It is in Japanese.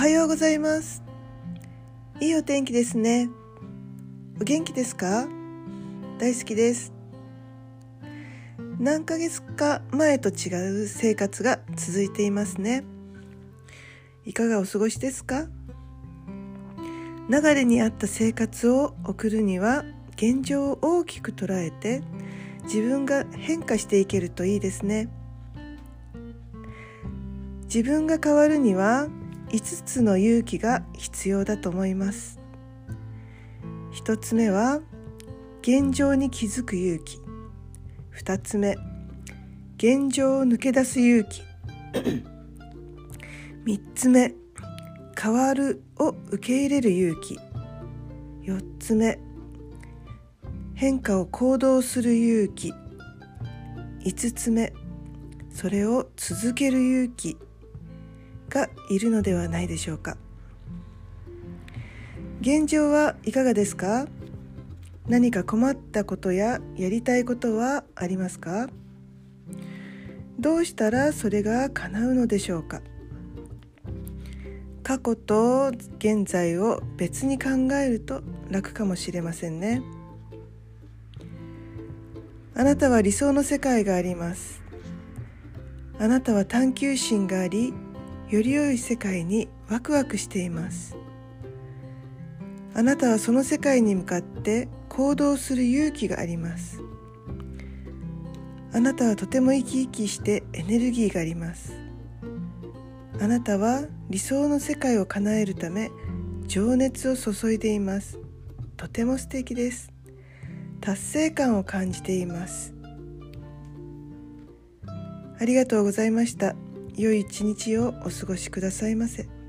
はようございます。いいお天気ですね。お元気ですか？大好きです。何ヶ月か前と違う生活が続いていますね。いかがお過ごしですか？流れに合った生活を送るには現状を大きく捉えて自分が変化していけるといいですね。自分が変わるには5つの勇気が必要だと思います。1つ目は現状に気づく勇気。2つ目現状を抜け出す勇気。3つ目変わるを受け入れる勇気。4つ目変化を行動する勇気。5つ目それを続ける勇気。がいるのではないでしょうか。現状はいかがですか？何か困ったことややりたいことはありますか？どうしたらそれが叶うのでしょうか？過去と現在を別に考えると楽かもしれませんね。あなたは理想の世界があります。あなたは探求心がありより良い世界にワクワクしています。あなたはその世界に向かって行動する勇気があります。あなたはとても生き生きしてエネルギーがあります。あなたは理想の世界を叶えるため情熱を注いでいます。とても素敵です。達成感を感じています。ありがとうございました。良い一日をお過ごしくださいませ。